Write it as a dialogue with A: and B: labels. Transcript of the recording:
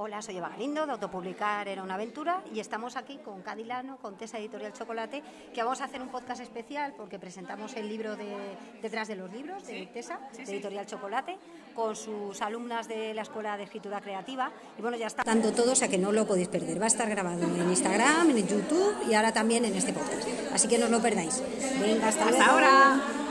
A: Hola, soy Eva Galindo, de Autopublicar era una aventura y estamos aquí con Cadilano, con Tesa Editorial Chocolate, que vamos a hacer un podcast especial porque presentamos el libro de Detrás de los libros de Tesa, de Editorial Chocolate, con sus alumnas de la Escuela de Escritura Creativa. Y bueno, ya está dando todo, o sea que no lo podéis perder. Va a estar grabado en Instagram, en YouTube y ahora también en este podcast. Así que no os lo perdáis. Venga, hasta,
B: hasta ahora.